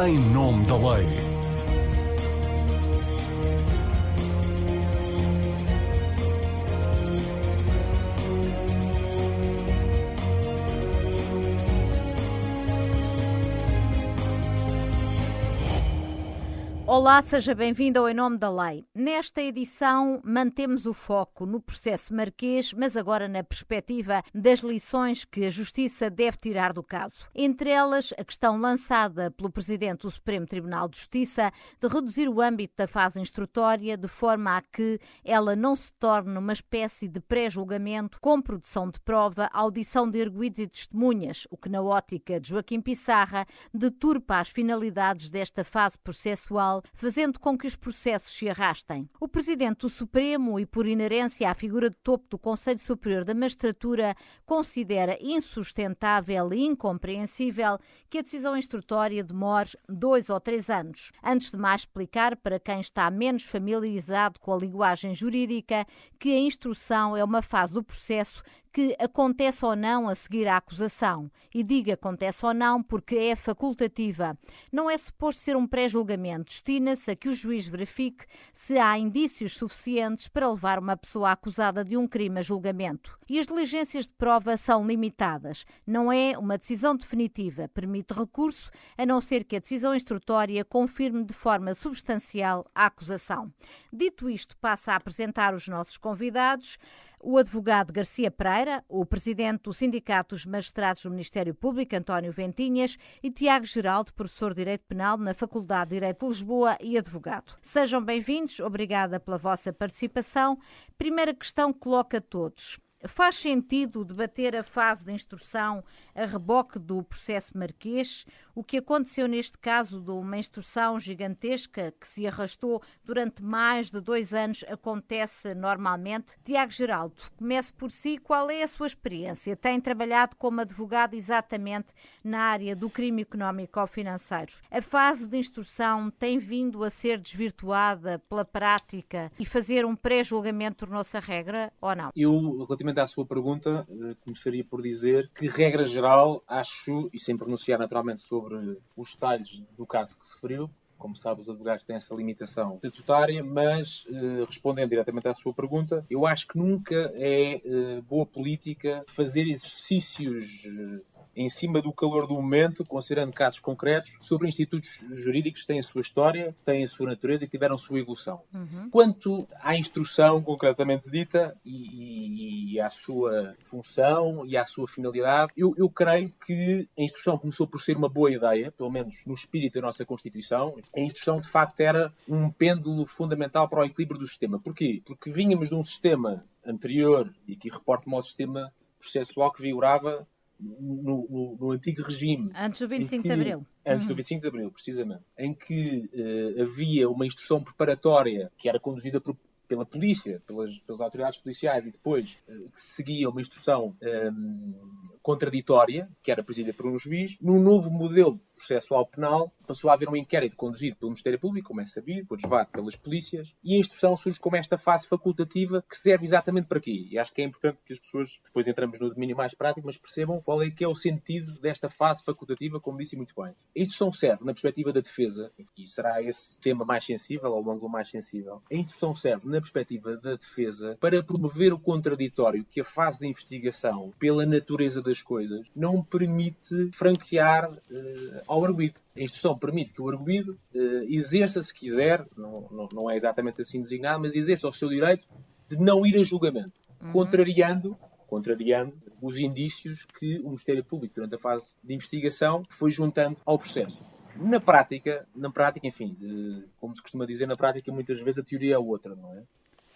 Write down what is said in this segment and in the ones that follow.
em nome da lei. Olá, seja bem-vindo ao Em Nome da Lei. Nesta edição, mantemos o foco no processo marquês, mas agora na perspectiva das lições que a Justiça deve tirar do caso. Entre elas, a questão lançada pelo Presidente do Supremo Tribunal de Justiça de reduzir o âmbito da fase instrutória de forma a que ela não se torne uma espécie de pré-julgamento com produção de prova, audição de arguídos e testemunhas, o que, na ótica de Joaquim Pissarra, deturpa as finalidades desta fase processual fazendo com que os processos se arrastem. O Presidente do Supremo e, por inerência à figura de topo do Conselho Superior da Magistratura, considera insustentável e incompreensível que a decisão instrutória demore dois ou três anos. Antes de mais explicar para quem está menos familiarizado com a linguagem jurídica que a instrução é uma fase do processo que acontece ou não a seguir à acusação. E diga acontece ou não porque é facultativa. Não é suposto ser um pré-julgamento. Destina-se a que o juiz verifique se há indícios suficientes para levar uma pessoa acusada de um crime a julgamento. E as diligências de prova são limitadas. Não é uma decisão definitiva. Permite recurso, a não ser que a decisão instrutória confirme de forma substancial a acusação. Dito isto, passa a apresentar os nossos convidados o advogado Garcia Pereira, o presidente do Sindicato dos Magistrados do Ministério Público, António Ventinhas, e Tiago Geraldo, professor de Direito Penal na Faculdade de Direito de Lisboa e advogado. Sejam bem-vindos, obrigada pela vossa participação. Primeira questão que coloca a todos. Faz sentido debater a fase de instrução a reboque do processo marquês? O que aconteceu neste caso de uma instrução gigantesca que se arrastou durante mais de dois anos acontece normalmente? Tiago Geraldo, comece por si. Qual é a sua experiência? Tem trabalhado como advogado exatamente na área do crime económico ou financeiro. A fase de instrução tem vindo a ser desvirtuada pela prática e fazer um pré-julgamento tornou-se a regra ou não? Eu, relativamente à sua pergunta, eh, começaria por dizer que, regra geral, acho, e sem pronunciar naturalmente sobre os detalhes do caso que se referiu, como sabe, os advogados têm essa limitação estatutária, mas eh, respondendo diretamente à sua pergunta, eu acho que nunca é eh, boa política fazer exercícios em cima do calor do momento, considerando casos concretos, sobre institutos jurídicos que têm a sua história, têm a sua natureza e tiveram a sua evolução. Uhum. Quanto à instrução concretamente dita e, e, à sua função e à sua finalidade, eu, eu creio que a instrução começou por ser uma boa ideia, pelo menos no espírito da nossa Constituição. A instrução, de facto, era um pêndulo fundamental para o equilíbrio do sistema. Porquê? Porque vínhamos de um sistema anterior, e aqui reporto-me ao sistema processual que vigorava no, no, no, antigo regime. Antes do 25 que, de Abril. Antes uhum. do 25 de Abril, precisamente. Em que uh, havia uma instrução preparatória que era conduzida por, pela polícia, pelas, pelas, autoridades policiais e depois uh, que seguia uma instrução um, ehm, contraditória, que era presidida por um juiz, num novo modelo processual penal, passou a haver um inquérito conduzido pelo Ministério Público, como é sabido, advogado pelas polícias, e a instrução surge como esta fase facultativa que serve exatamente para quê? E acho que é importante que as pessoas, depois entramos no domínio mais prático, mas percebam qual é que é o sentido desta fase facultativa, como disse muito bem. A instrução serve na perspectiva da defesa, e será esse tema mais sensível, ou o ângulo mais sensível. A instrução serve na perspectiva da defesa para promover o contraditório que a fase de investigação, pela natureza das coisas, não permite franquear uh, ao arguído. A instrução permite que o arguído uh, exerça, se quiser, não, não, não, é exatamente assim designado, mas exerça o seu direito de não ir a julgamento, uhum. contrariando, contrariando os indícios que o Ministério Público, durante a fase de investigação, foi juntando ao processo. Na prática, na prática, enfim, uh, como se costuma dizer, na prática muitas vezes a teoria é outra, não é?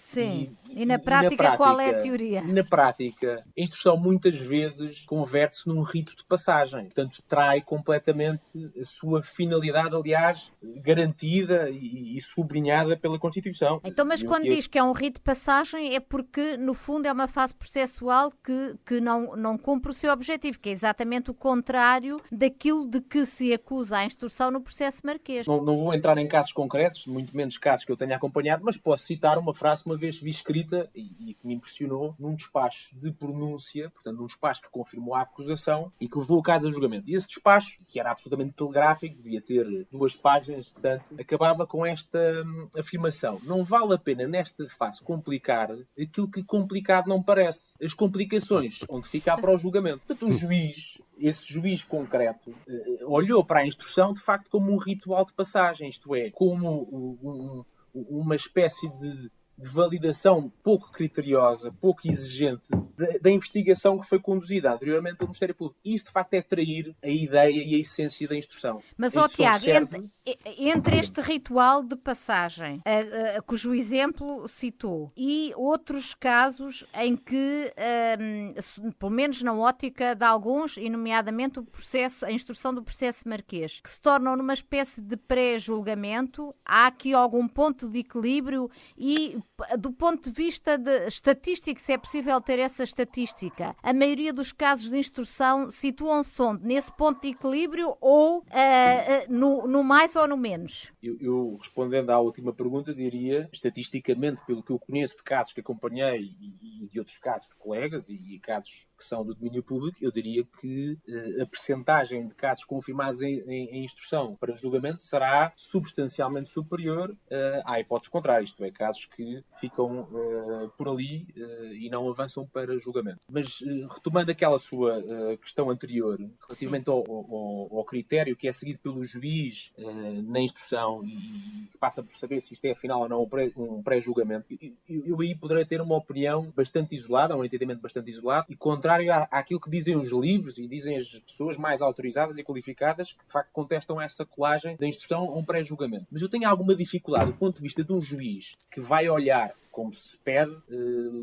Sim. E, e, na, prática, na, prática, qual é a teoria? Na prática, a instrução muitas vezes converte-se num rito de passagem. Portanto, trai completamente a sua finalidade, aliás, garantida e, e sublinhada pela Constituição. Então, mas quando diz que é um rito de passagem, é porque, no fundo, é uma fase processual que, que não, não cumpre o seu objetivo, que é exatamente o contrário daquilo de que se acusa a instrução no processo marquês. Não, não vou entrar em casos concretos, muito menos casos que eu tenha acompanhado, mas posso citar uma frase uma vez vi escrita e, que me impressionou num despacho de pronúncia, portanto, num despacho que confirmou a acusação e que levou o caso a julgamento. E esse despacho, que era absolutamente telegráfico, devia ter duas páginas, portanto, acabava com esta hum, afirmação. Não vale a pena, nesta fase, complicar aquilo que complicado não parece. As complicações onde fica para o julgamento. Portanto, o juiz esse juiz concreto eh, olhou para a instrução de facto como um ritual de passagem, isto é, como um, um, uma espécie de de validação pouco criteriosa, pouco exigente da, investigação que foi conduzida anteriormente pelo Ministério Público. Isso, de facto, é trair a ideia e a essência da instrução. Mas, ó Tiago, serve... entre, entre, este ritual de passagem, uh, uh, cujo exemplo citou, e outros casos em que, uh, pelo menos na ótica de alguns, e nomeadamente o processo, a instrução do processo marquês, que se tornam numa espécie de pré-julgamento, há aqui algum ponto de equilíbrio e do ponto de vista de estatístico, se é possível ter essa estatística, a maioria dos casos de instrução situam-se onde? Nesse ponto de equilíbrio ou uh, no, no, mais ou no menos? Eu, eu, respondendo à última pergunta, diria, estatisticamente, pelo que eu conheço de casos que acompanhei e, e de outros casos de colegas e, e casos que são do domínio público, eu diria que uh, a percentagem de casos confirmados em, em, em, instrução para julgamento será substancialmente superior uh, à hipótese contrária, isto é, casos que ficam uh, por ali e não avançam para julgamento. Mas retomando aquela sua questão anterior, relativamente ao, ao, ao, critério que é seguido pelo juiz na instrução e que passa por saber se isto é afinal ou não um pré-julgamento, eu, eu aí poderei ter uma opinião bastante isolada, um entendimento bastante isolado e contrário contrário àquilo que dizem os livros e dizem as pessoas mais autorizadas e qualificadas que de facto contestam essa colagem da instrução a um pré-julgamento. Mas eu tenho alguma dificuldade do ponto de vista de um juiz que vai olhar como se pede eh,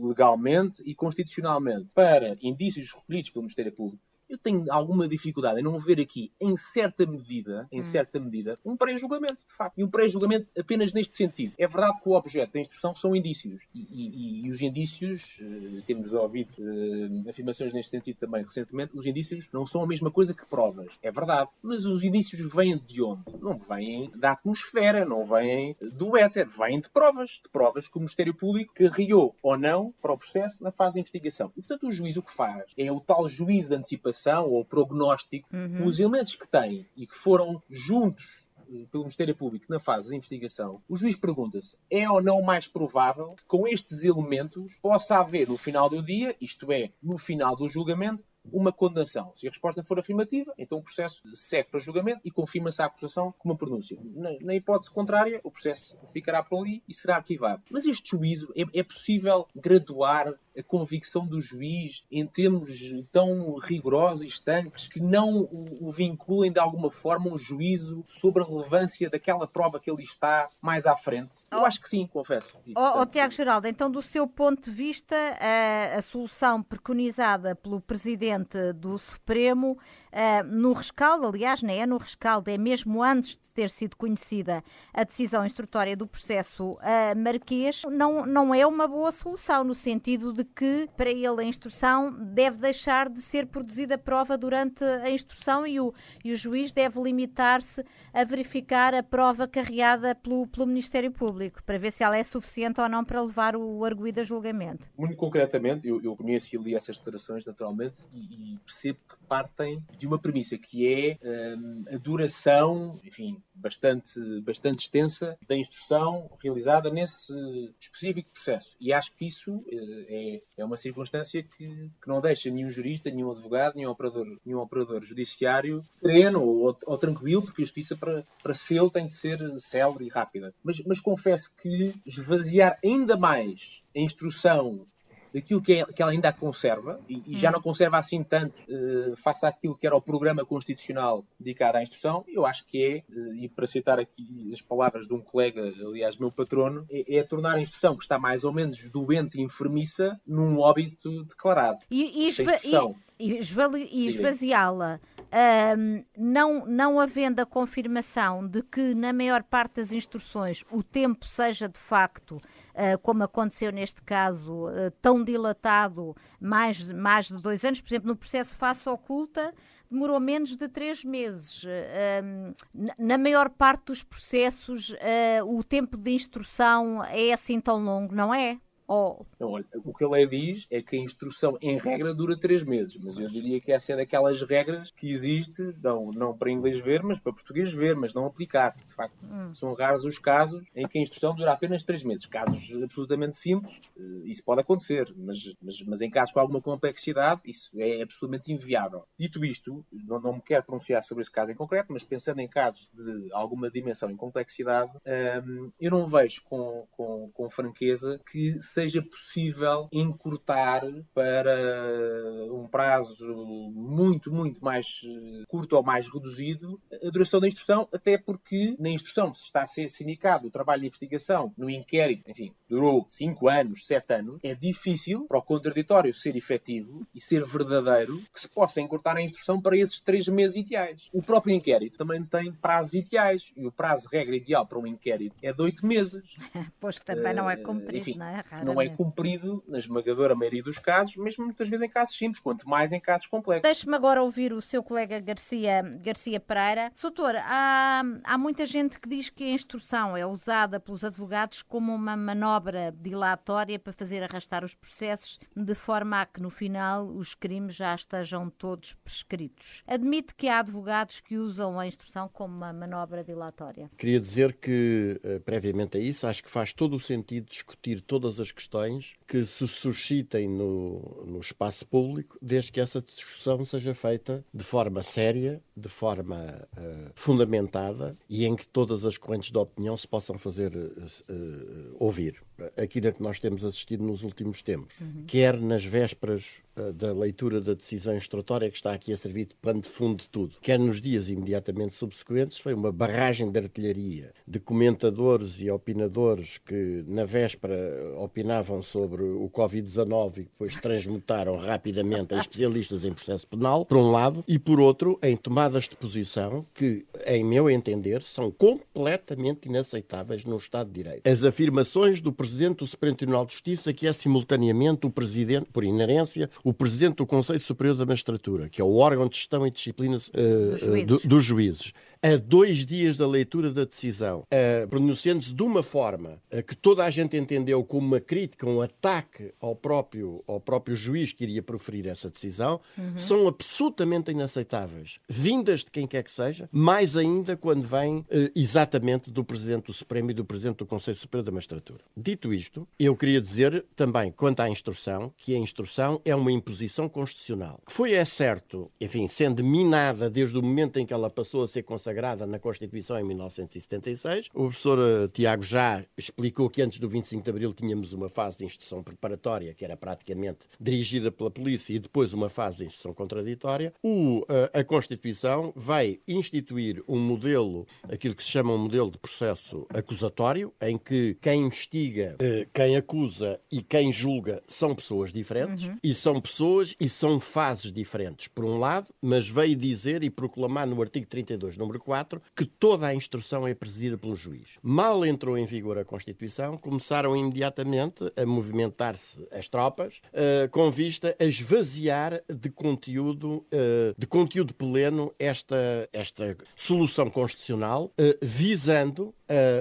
legalmente e constitucionalmente para indícios recolhidos pelo Ministério Público eu tenho alguma dificuldade em não ver aqui, em certa medida, em hum. certa medida, um pré-julgamento, de facto. E um pré-julgamento apenas neste sentido. É verdade que o objeto da instrução são indícios. E, e, e os indícios, uh, temos ouvido uh, afirmações neste sentido também recentemente, os indícios não são a mesma coisa que provas. É verdade. Mas os indícios vêm de onde? Não vêm da atmosfera, não vêm do éter, vêm de provas. De provas que o Ministério Público carregou ou não para o processo na fase de investigação. E, portanto, o juiz o que faz é o tal juízo de antecipação ou prognóstico, uhum. os elementos que têm e que foram juntos eh, pelo Ministério Público na fase de investigação, o juiz pergunta-se: é ou não mais provável que com estes elementos possa haver no final do dia, isto é, no final do julgamento, uma condenação. Se a resposta for afirmativa, então o processo segue para julgamento e confirma-se a acusação com uma pronúncia. Na, na, hipótese contrária, o processo ficará por ali e será arquivado. Mas este juízo, é, é possível graduar a convicção do juiz em termos tão rigorosos e estanques que não o, vinculem de alguma forma um juízo sobre a relevância daquela prova que ele está mais à frente? Eu oh, acho que sim, confesso. E, portanto, oh, oh, Tiago Geraldo, então do seu ponto de vista, a, a solução preconizada pelo Presidente do Supremo uh, no rescaldo, aliás, não é no rescaldo, é mesmo antes de ter sido conhecida a decisão instrutória do processo uh, marquês, não, não é uma boa solução, no sentido de que, para ele, a instrução deve deixar de ser produzida prova durante a instrução e o, e o juiz deve limitar-se a verificar a prova carreada pelo, pelo Ministério Público, para ver se ela é suficiente ou não para levar o arguído a julgamento. Muito concretamente, eu, eu conheço e li essas declarações, naturalmente, e, e percebo que partem de uma premissa que é um, a duração, enfim, bastante, bastante extensa da instrução realizada nesse específico processo. E acho que isso uh, é, é uma circunstância que, que não deixa nenhum jurista, nenhum advogado, nenhum operador, nenhum operador judiciário sereno ou, ou, tranquilo, porque a justiça para, para ser tem de ser célere e rápida. Mas, mas confesso que esvaziar ainda mais a instrução daquilo que, é, que ela ainda conserva, e, e já hum. não conserva assim tanto uh, face àquilo que era o programa constitucional dedicado à instrução, eu acho que é, uh, e para citar aqui as palavras de um colega, aliás, meu patrono, é, é tornar a instrução que está mais ou menos doente e enfermiça num óbito declarado. E, e, e esvaziá-la, um, não, não havendo a confirmação de que na maior parte das instruções o tempo seja de facto, uh, como aconteceu neste caso, uh, tão dilatado, mais, mais de dois anos, por exemplo, no processo face oculta, demorou menos de três meses. Na maior parte dos processos, uh, o tempo de instrução é assim tão longo, não é? Oh. Não, olha, o que a lei diz é que a instrução, em regra, dura três meses. Mas eu diria que essa é daquelas regras que existe, não, não para inglês ver, mas para português ver, mas não aplicar. De facto, hum. são raros os casos em que a instrução dura apenas três meses. Casos absolutamente simples, eh, isso pode acontecer. Mas, mas, mas em casos com alguma complexidade, isso é absolutamente inviável. Dito isto, não, não me quero pronunciar sobre esse caso em concreto, mas pensando em casos de alguma dimensão e complexidade, hum, eu não vejo com, com, com franqueza que seja possível encurtar para um prazo muito, muito mais eh, curto ou mais reduzido a duração da instrução, até porque na instrução se está a ser sindicado o trabalho de investigação no inquérito, enfim, durou 5 anos, 7 anos, é difícil para o contraditório ser efetivo e ser verdadeiro que se possa encurtar a instrução para esses 3 meses ideais. O próprio inquérito também tem prazos ideais e o prazo regra ideal para um inquérito é de 8 meses. pois que também uh, não é eh, cumprido, enfim, não é? Não é cumprido na esmagadora maioria dos casos, mesmo muitas vezes em casos simples, quanto mais em casos complexos. Deixe-me agora ouvir o seu colega Garcia, Garcia Pereira. Soutor, há, há muita gente que diz que a instrução é usada pelos advogados como uma manobra dilatória para fazer arrastar os processos, de forma a que no final os crimes já estejam todos prescritos. Admite que há advogados que usam a instrução como uma manobra dilatória? Queria dizer que, eh, previamente a isso, acho que faz todo o sentido discutir todas as questões que se suscitem no, no espaço público, desde que essa discussão seja feita de forma séria, de forma uh, fundamentada e em que todas as correntes de opinião se possam fazer uh, ouvir. Aquilo a que nós temos assistido nos últimos tempos, uhum. quer nas vésperas da leitura da decisão instrutória que está aqui a servir de pano de fundo de tudo, quer nos dias imediatamente subsequentes, foi uma barragem de artilharia de comentadores e opinadores que na véspera opinavam sobre o Covid-19 e depois transmutaram rapidamente a especialistas em processo penal, por um lado, e por outro, em tomadas de posição que, em meu entender, são completamente inaceitáveis no Estado de Direito. As afirmações do Presidente do Supremo Tribunal de Justiça, que é simultaneamente o Presidente, por inerência, o Presidente do Conselho Superior da Magistratura, que é o órgão de gestão e disciplina uh, dos, juízes. Do, dos juízes a dois dias da leitura da decisão, pronunciando-se de uma forma que toda a gente entendeu como uma crítica, um ataque ao próprio, ao próprio juiz que iria proferir essa decisão, uhum. são absolutamente inaceitáveis, vindas de quem quer que seja, mais ainda quando vêm uh, exatamente do Presidente do Supremo e do Presidente do Conselho Superior da Magistratura. Dito isto, eu queria dizer também, quanto à instrução, que a instrução é uma imposição constitucional, que foi, é certo, enfim, sendo minada desde o momento em que ela passou a ser consagrada sagrada na Constituição em 1976. O professor eh, Tiago já explicou que antes do 25 de Abril tínhamos uma fase de instrução preparatória, que era praticamente dirigida pela polícia, e depois uma fase de instrução contraditória. O, eh, a Constituição vai instituir um modelo, aquilo que se chama um modelo de processo acusatório, em que quem investiga, eh, quem acusa e quem julga são pessoas diferentes, uhum. e são pessoas e são fases diferentes, por um lado, mas veio dizer e proclamar no artigo 32, número 4, que toda a instrução é presidida pelo juiz. Mal entrou em vigor a Constituição, começaram imediatamente a movimentar-se as tropas uh, com vista a esvaziar de conteúdo, uh, de conteúdo pleno esta, esta solução constitucional, uh, visando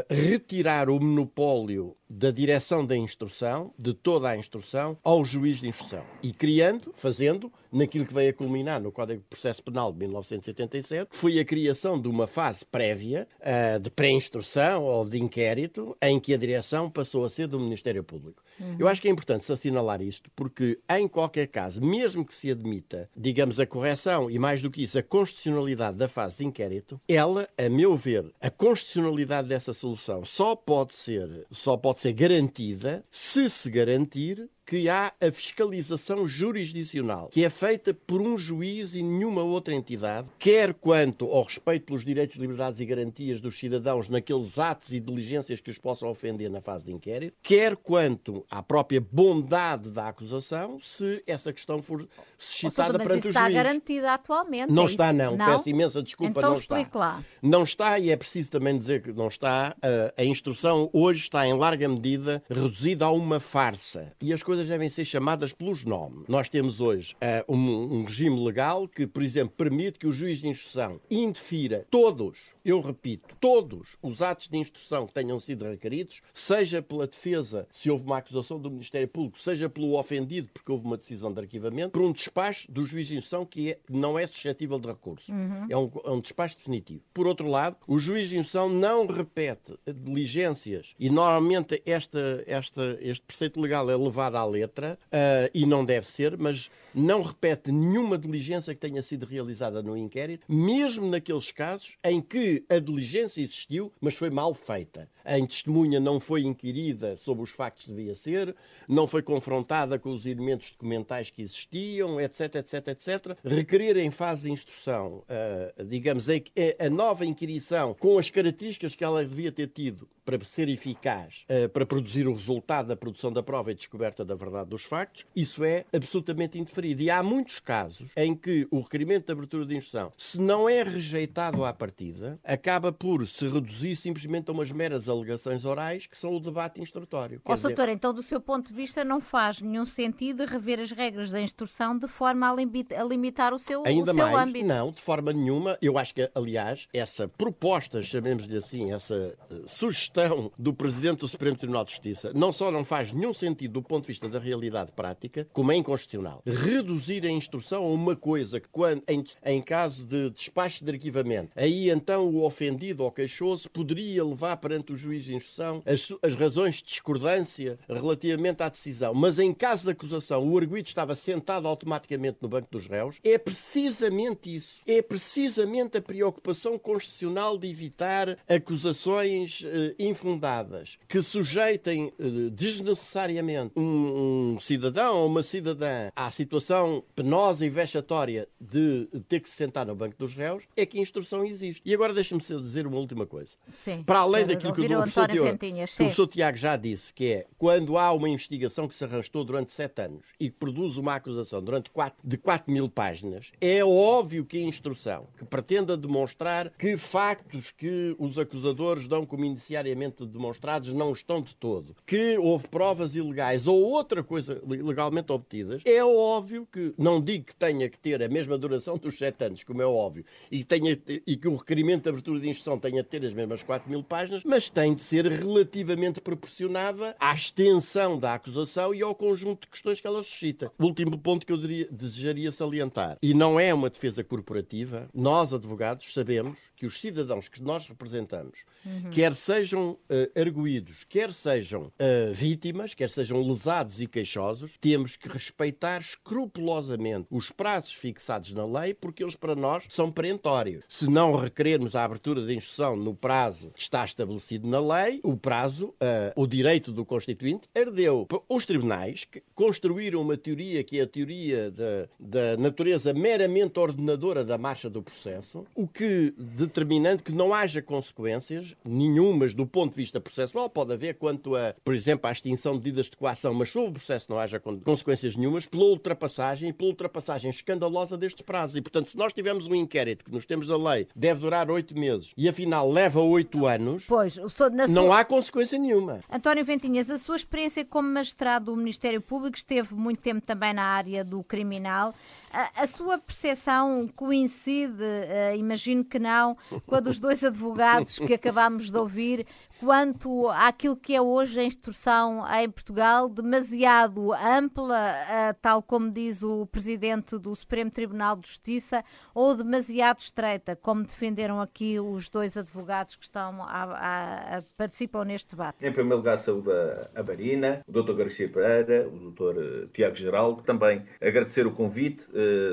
retirar o monopólio da direção da instrução, de toda a instrução, ao juiz de instrução. E criando, fazendo, naquilo que veio a culminar no Código de Processo Penal de 1987, foi a criação de uma fase prévia uh, de pré-instrução ou de inquérito, em que a direção passou a ser do Ministério Público. Uhum. Eu acho que é importante se assinalar isto, porque, em qualquer caso, mesmo que se admita, digamos, a correção e, mais do que isso, a constitucionalidade da fase de inquérito, ela, a meu ver, a constitucionalidade dessa solução só pode ser, só pode ser garantida se se garantir que há a fiscalização jurisdicional, que é feita por um juiz e nenhuma outra entidade, quer quanto ao respeito pelos direitos, liberdades e garantias dos cidadãos naqueles atos e diligências que os possam ofender na fase de inquérito, quer quanto à própria bondade da acusação, se essa questão for suscitada perante o juiz. está garantida atualmente. Não é está, não. não. Peço imensa desculpa, então, não está. Lá. Não está, e é preciso também dizer que não está. A instrução hoje está, em larga medida, reduzida a uma farsa. E as coisas coisas devem ser chamadas pelos nomes. Nós temos hoje uh, um, um, regime legal que, por exemplo, permite que o juiz de instrução indefira todos, eu repito, todos os atos de instrução que tenham sido requeridos, seja pela defesa, se houve uma acusação do Ministério Público, seja pelo ofendido, porque houve uma decisão de arquivamento, por um despacho do juiz de instrução que, é, não é suscetível de recurso. Uhum. É, um, é um despacho definitivo. Por outro lado, o juiz de instrução não repete diligências e normalmente esta, esta, este preceito legal é levado à letra uh, e não deve ser, mas não repete nenhuma diligência que tenha sido realizada no inquérito, mesmo naqueles casos em que a diligência existiu, mas foi mal feita. Em testemunha não foi inquirida sobre os factos que devia ser, não foi confrontada com os elementos documentais que existiam, etc, etc, etc. Requerer em fase de instrução, uh, digamos, a, a nova inquirição com as características que ela devia ter tido para ser eficaz, uh, para produzir o resultado da produção da prova e descoberta da verdade dos factos, isso é absolutamente indeferido. E há muitos casos em que o requerimento de abertura de instrução, se não é rejeitado à partida, acaba por se reduzir simplesmente a umas meras alegações orais que são o debate instrutório. Ó, dizer... doutor, então do seu ponto de vista não faz nenhum sentido rever as regras da instrução de forma a, a limitar o seu, Ainda o seu mais, âmbito? Não, de forma nenhuma. Eu acho que, aliás, essa proposta, chamemos-lhe assim, essa uh, sugestão do Presidente do Supremo Tribunal de Justiça, não só não faz nenhum sentido do ponto de vista da realidade prática, como é inconstitucional. Reduzir a instrução a uma coisa que, quando, em, em caso de despacho de arquivamento, aí então o ofendido ou queixoso poderia levar perante o juiz de instrução as, as razões de discordância relativamente à decisão, mas em caso de acusação o arguido estava sentado automaticamente no banco dos réus, é precisamente isso. É precisamente a preocupação constitucional de evitar acusações eh, infundadas que sujeitem eh, desnecessariamente um, um cidadão ou uma cidadã à situação penosa e vexatória de ter que se sentar no banco dos réus, é que a instrução existe. E agora deixa-me dizer uma última coisa. Sim, Para além daquilo que o, professor, Tiago, que o professor Tiago já disse, que é quando há uma investigação que se arrastou durante sete anos e que produz uma acusação durante quatro, de 4 mil páginas, é óbvio que a instrução que pretenda demonstrar que factos que os acusadores dão como indiciariamente demonstrados não estão de todo, que houve provas ilegais ou outra coisa legalmente obtidas, é óbvio que, não digo que tenha que ter a mesma duração dos sete anos, como é óbvio, e, tenha, e que o requerimento de abertura de instrução tenha de ter as mesmas 4 mil páginas, mas tem de ser relativamente proporcionada à extensão da acusação e ao conjunto de questões que ela suscita. O último ponto que eu diria, desejaria salientar, e não é uma defesa corporativa, nós, advogados, sabemos que os cidadãos que nós representamos, uhum. quer sejam uh, arguídos, quer sejam uh, vítimas, quer sejam lesados e queixosos, temos que respeitar escrupulosamente os prazos fixados na lei, porque eles para nós são perentórios. Se não requerermos a abertura de instrução no prazo que está estabelecido na lei, o prazo, uh, o direito do Constituinte, herdeu. Os tribunais que construíram uma teoria que é a teoria da, da natureza meramente ordenadora da marcha do processo, o que determinando que não haja consequências nenhumas do ponto de vista processual, pode haver quanto a, por exemplo, à extinção de medidas de coação, mas sobre o processo não haja consequências nenhumas, pela ultrapassagem, pela ultrapassagem escandalosa destes prazos. E, portanto, se nós tivermos um inquérito que nos temos a lei deve durar oito meses e afinal leva oito anos, pois, não sua... há consequência nenhuma. António Ventinhas, a sua experiência como magistrado do Ministério Público esteve muito tempo também na área do criminal. A, a sua percepção coincide, uh, imagino que não, com a dos dois advogados que acabámos de ouvir, quanto àquilo que é hoje a instrução em Portugal, demasiado ampla, uh, tal como diz o Presidente do Supremo Tribunal de Justiça, ou demasiado estreita, como defenderam aqui os dois advogados que estão a, a, a participam neste debate? Em primeiro lugar, saúde a Marina, o Dr. Garcia Pereira, o Dr. Eh, Tiago Geraldo, também agradecer o convite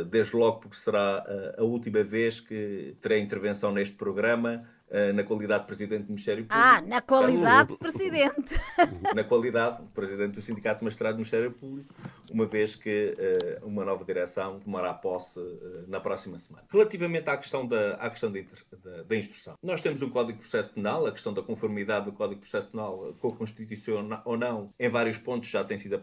desde logo porque será eh, a última vez que terei intervenção neste programa eh, na qualidade de Presidente do Ministério Público. Ah, na qualidade de Presidente. na qualidade de Presidente do Sindicato de Magistrados do Ministério Público. Uma vez que uh, uma nova direção tomará posse uh, na próxima semana. Relativamente à questão, da, à questão da, da, da, instrução, nós temos um Código de Processo Penal, a questão da conformidade do Código de Processo Penal com a Constituição ou não, em vários pontos já tem sido,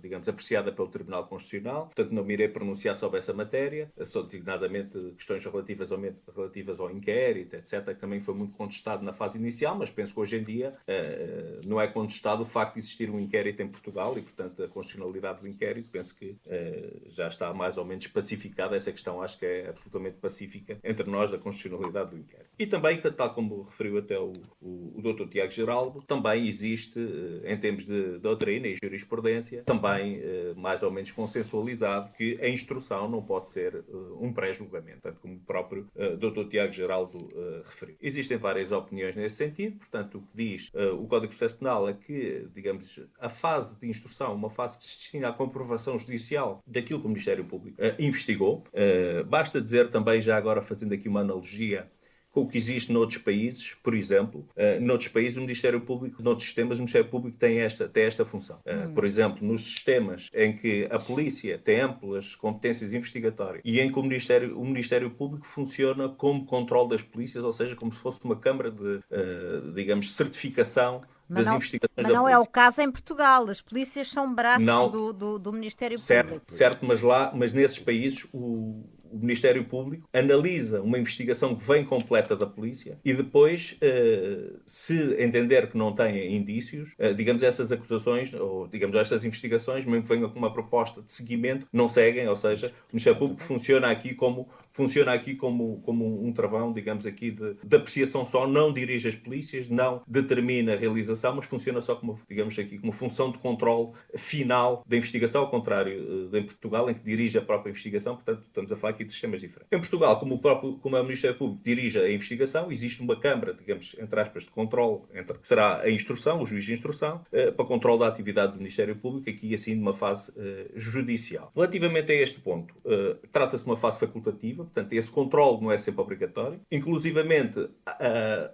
digamos, apreciada pelo Tribunal Constitucional, portanto não me irei pronunciar sobre essa matéria, só designadamente questões relativas ao, relativas ao inquérito, etc., que também foi muito contestado na fase inicial, mas penso que hoje em dia uh, não é contestado o facto de existir um inquérito em Portugal e, portanto, a constitucionalidade do inquérito, penso que uh, já está mais ou menos pacificada. Essa questão acho que é absolutamente pacífica entre nós, da constitucionalidade do inquérito. E também, tal como referiu até o, o, o Dr. Tiago Geraldo, também existe, uh, em termos de doutrina e jurisprudência, também mais ou menos consensualizado que a instrução não pode ser um pré-julgamento, tanto como o próprio Dr. Tiago Geraldo referiu. Existem várias opiniões nesse sentido, portanto, o que diz o Código de Processo Penal é que, digamos, a fase de instrução, uma fase que se destina à comprovação judicial daquilo que o Ministério Público uh, investigou. Uh, basta dizer também, já agora fazendo aqui uma analogia com o que existe noutros países, por exemplo, uh, noutros países o Ministério Público, noutros sistemas, o Ministério Público tem esta, tem esta função. Uh, hum. Por exemplo, nos sistemas em que a polícia tem amplas competências investigatórias e em que o Ministério, o Ministério Público funciona como controle das polícias, ou seja, como se fosse uma câmara de, uh, digamos, certificação mas não, mas não é o caso em Portugal. As polícias são braços do, do, do, Ministério certo, Público. Certo, mas lá, mas nesses países o, o Ministério Público analisa uma investigação que vem completa da polícia e depois, eh, se entender que não tem indícios, eh, digamos, essas acusações ou, digamos, essas investigações, mesmo que venham com uma proposta de seguimento, não seguem, ou seja, o Ministério Público funciona aqui como funciona aqui como, como um travão, digamos aqui, de, de apreciação só, não dirige as polícias, não determina a realização, mas funciona só como, digamos aqui, como função de controle final da investigação, ao contrário eh, de em Portugal, em que dirige a própria investigação, portanto, estamos a falar aqui aqui de sistemas diferentes. Em Portugal, como o próprio como o Ministério Público dirige a investigação, existe uma Câmara, digamos, entre aspas, de controle, entre, que será a instrução, o juiz de instrução, eh, para controle da atividade do Ministério Público, aqui assim numa fase eh, judicial. Relativamente a este ponto, eh, trata-se de uma fase facultativa, portanto, esse controle não é sempre obrigatório. Inclusivamente,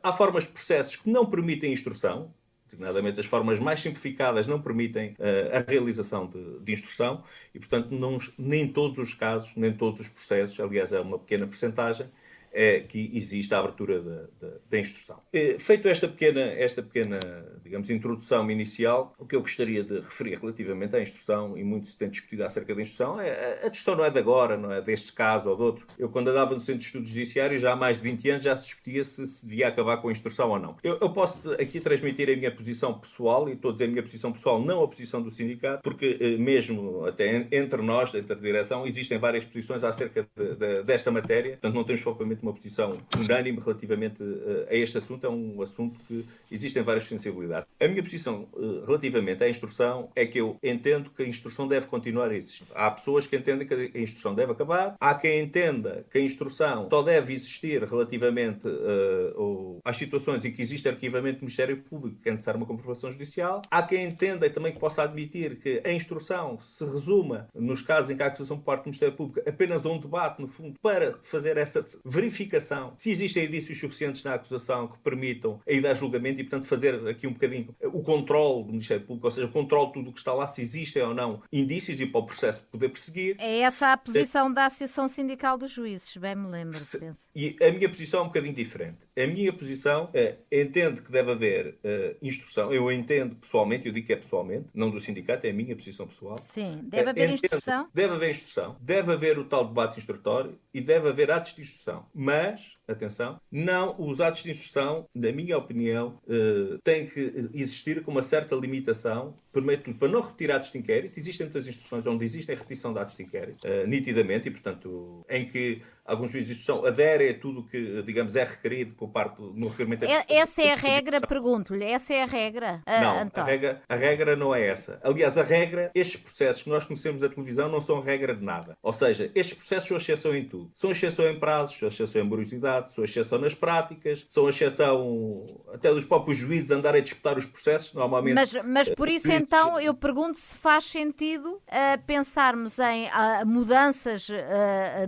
há formas de processos que não permitem instrução, designadamente as formas mais simplificadas não permitem uh, a realização de, de, instrução e, portanto, não, nem todos os casos, nem todos os processos, aliás, é uma pequena percentagem, é que existe a abertura da, da, da instrução. E, feito esta pequena, esta pequena, digamos, introdução inicial, o que eu gostaria de referir relativamente à instrução, e muito se tem discutido acerca da instrução, é, a questão não é de agora, não é deste caso ou de outro. Eu, quando andava no Centro de Estudos Judiciários, já há mais de 20 anos, já se discutia se, se devia acabar com a instrução ou não. Eu, eu, posso aqui transmitir a minha posição pessoal, e estou a dizer a minha posição pessoal, não a posição do sindicato, porque eh, mesmo até entre nós, entre a direção, existem várias posições acerca de, de, desta matéria, portanto não temos propriamente uma posição unânime relativamente uh, a este assunto. É um assunto que existem várias sensibilidades. A minha posição uh, relativamente à instrução é que eu entendo que a instrução deve continuar a existir. Há pessoas que entendem que a instrução deve acabar, há quem entenda que a instrução só deve existir relativamente uh, às situações em que existe arquivamento do Ministério Público, que é necessário uma comprovação judicial. Há quem entenda e também que possa admitir que a instrução se resuma, nos casos em que há acusação por parte do Ministério Público, apenas a um debate, no fundo, para fazer essa verificação verificação se existem indícios suficientes na acusação que permitam a ida a julgamento e, portanto, fazer aqui um bocadinho o controle do Ministério Público, ou seja, o controle de tudo o que está lá, se existem ou não indícios e para o processo poder perseguir. É essa a posição é... da Associação Sindical dos Juízes, bem me lembro, penso. E a minha posição é um bocadinho diferente. A minha posição é, entendo que deve haver uh, instrução, eu entendo pessoalmente, eu digo que é pessoalmente, não do sindicato, é a minha posição pessoal. Sim, deve haver instrução. Deve haver instrução, deve haver o tal debate instrutório e deve haver atos de instrução mas, atenção, não, os atos de instrução, na minha opinião, eh, têm que existir com uma certa limitação, permite para não retirar atos de inquérito. Existem muitas instruções onde existem a repetição de atos de inquérito, eh, nitidamente, e, portanto, em que alguns juízes de instrução aderem a tudo que, digamos, é requerido por parte no requerimento. É, essa é a regra, pergunto-lhe, essa é a regra, uh, Não, António. A regra, a regra não é essa. Aliás, a regra, estes processos que nós conhecemos da televisão não são regra de nada. Ou seja, estes processos são exceção em tudo. São exceção em prazos, são exceção em morosidade, Estado, são exceção nas práticas, são exceção até dos próprios juízes andarem a disputar os processos, normalmente. Mas, mas por isso, então, eu pergunto se faz sentido uh, pensarmos em uh, mudanças uh,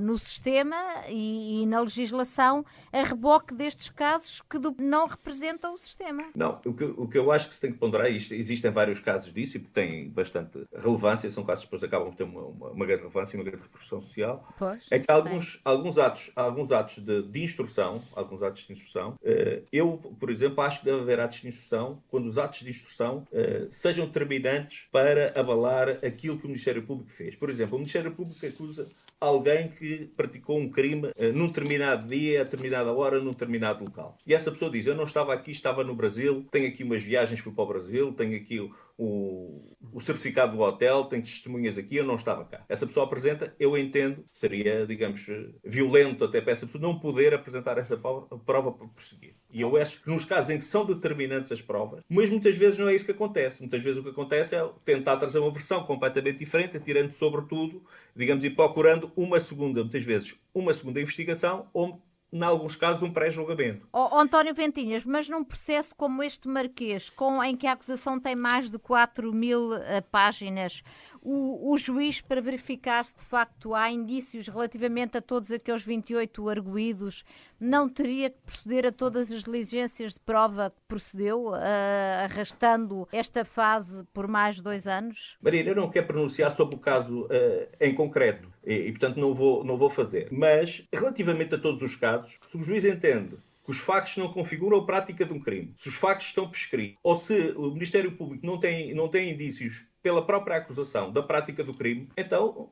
no sistema e, e, na legislação a reboque destes casos que do, não representam o sistema. Não, o que, o que eu acho que se tem que ponderar, isto, existem vários casos disso e têm bastante relevância, são casos que depois acabam por ter uma, uma, uma grande relevância e uma grande repercussão social. Pois, é que alguns, alguns atos, alguns atos de, de instrução, alguns atos de instrução, eu, por exemplo, acho que deve haver atos de instrução quando os atos de instrução sejam determinantes para abalar aquilo que o Ministério Público fez. Por exemplo, o Ministério Público acusa alguém que praticou um crime uh, num determinado dia, a determinada hora, num determinado local. E essa pessoa diz: Eu não estava aqui, estava no Brasil, tenho aqui umas viagens, fui para o Brasil, tenho aqui o, o, certificado do hotel, tenho testemunhas aqui, eu não estava cá. Essa pessoa apresenta, eu entendo, seria, digamos, violento até para essa pessoa não poder apresentar essa prova para prosseguir. E eu acho que nos casos em que são determinantes as provas, mas muitas vezes não é isso que acontece. Muitas vezes o que acontece é tentar trazer uma versão completamente diferente, tirando sobretudo, digamos, e procurando uma segunda, muitas vezes, uma segunda investigação ou em alguns casos, um pré-julgamento. Oh, António Ventinhas, mas num processo como este Marquês, com, em que a acusação tem mais de 4 mil uh, páginas, o, o, juiz, para verificar se de facto há indícios relativamente a todos aqueles 28 arguídos, não teria que proceder a todas as diligências de prova que procedeu, uh, arrastando esta fase por mais dois anos? Marina, eu não quero pronunciar sobre o caso uh, em concreto e, e, portanto, não vou, não vou fazer. Mas, relativamente a todos os casos, se o juiz entende que os factos não configuram a prática de um crime, se os factos estão prescritos, ou se o Ministério Público não tem, não tem indícios pela própria acusação da prática do crime, então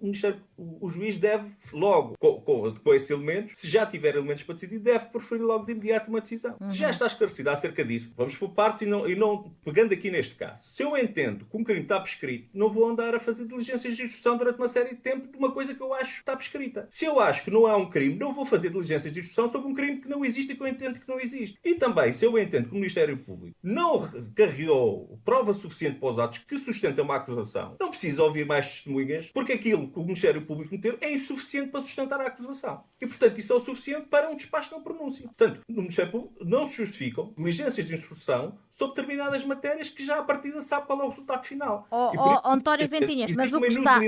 o, o juiz deve logo, com, com, com esses elementos, se já tiver elementos para decidir, deve preferir logo de imediato uma decisão. Uhum. Se já está esclarecido acerca disso, vamos por partes e não, e não pegando aqui neste caso. Se eu entendo que um crime está prescrito, não vou andar a fazer diligências de instrução durante uma série de tempo de uma coisa que eu acho que está prescrita. Se eu acho que não há um crime, não vou fazer diligências de instrução sobre um crime que não existe e que eu entendo que não existe. E também, se eu entendo que o Ministério Público não carregou prova suficiente para os atos que sustentam uma acusação. Não precisa ouvir mais testemunhas, porque aquilo que o Ministério Público meteu é insuficiente para sustentar a acusação. E, portanto, isso é o suficiente para um despacho não pronúncio. Portanto, no Ministério Público não se justificam diligências de instrução sobre determinadas matérias que já a partida sabe qual é o resultado final. Oh, oh, António Ventinhas, mas o que está...